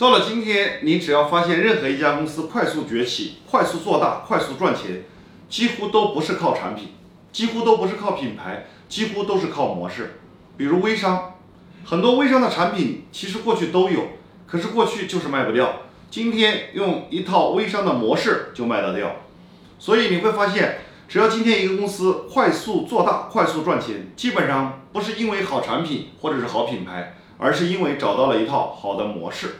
到了今天你只要发现任何一家公司快速崛起快速做大快速赚钱几乎都不是靠产品几乎都不是靠品牌几乎都是靠模式。比如微商很多微商的产品其实过去都有可是过去就是卖不掉。今天用一套微商的模式就卖得掉所以你会发现只要今天一个公司快速做大快速赚钱基本上不是因为好产品或者是好品牌而是因为找到了一套好的模式。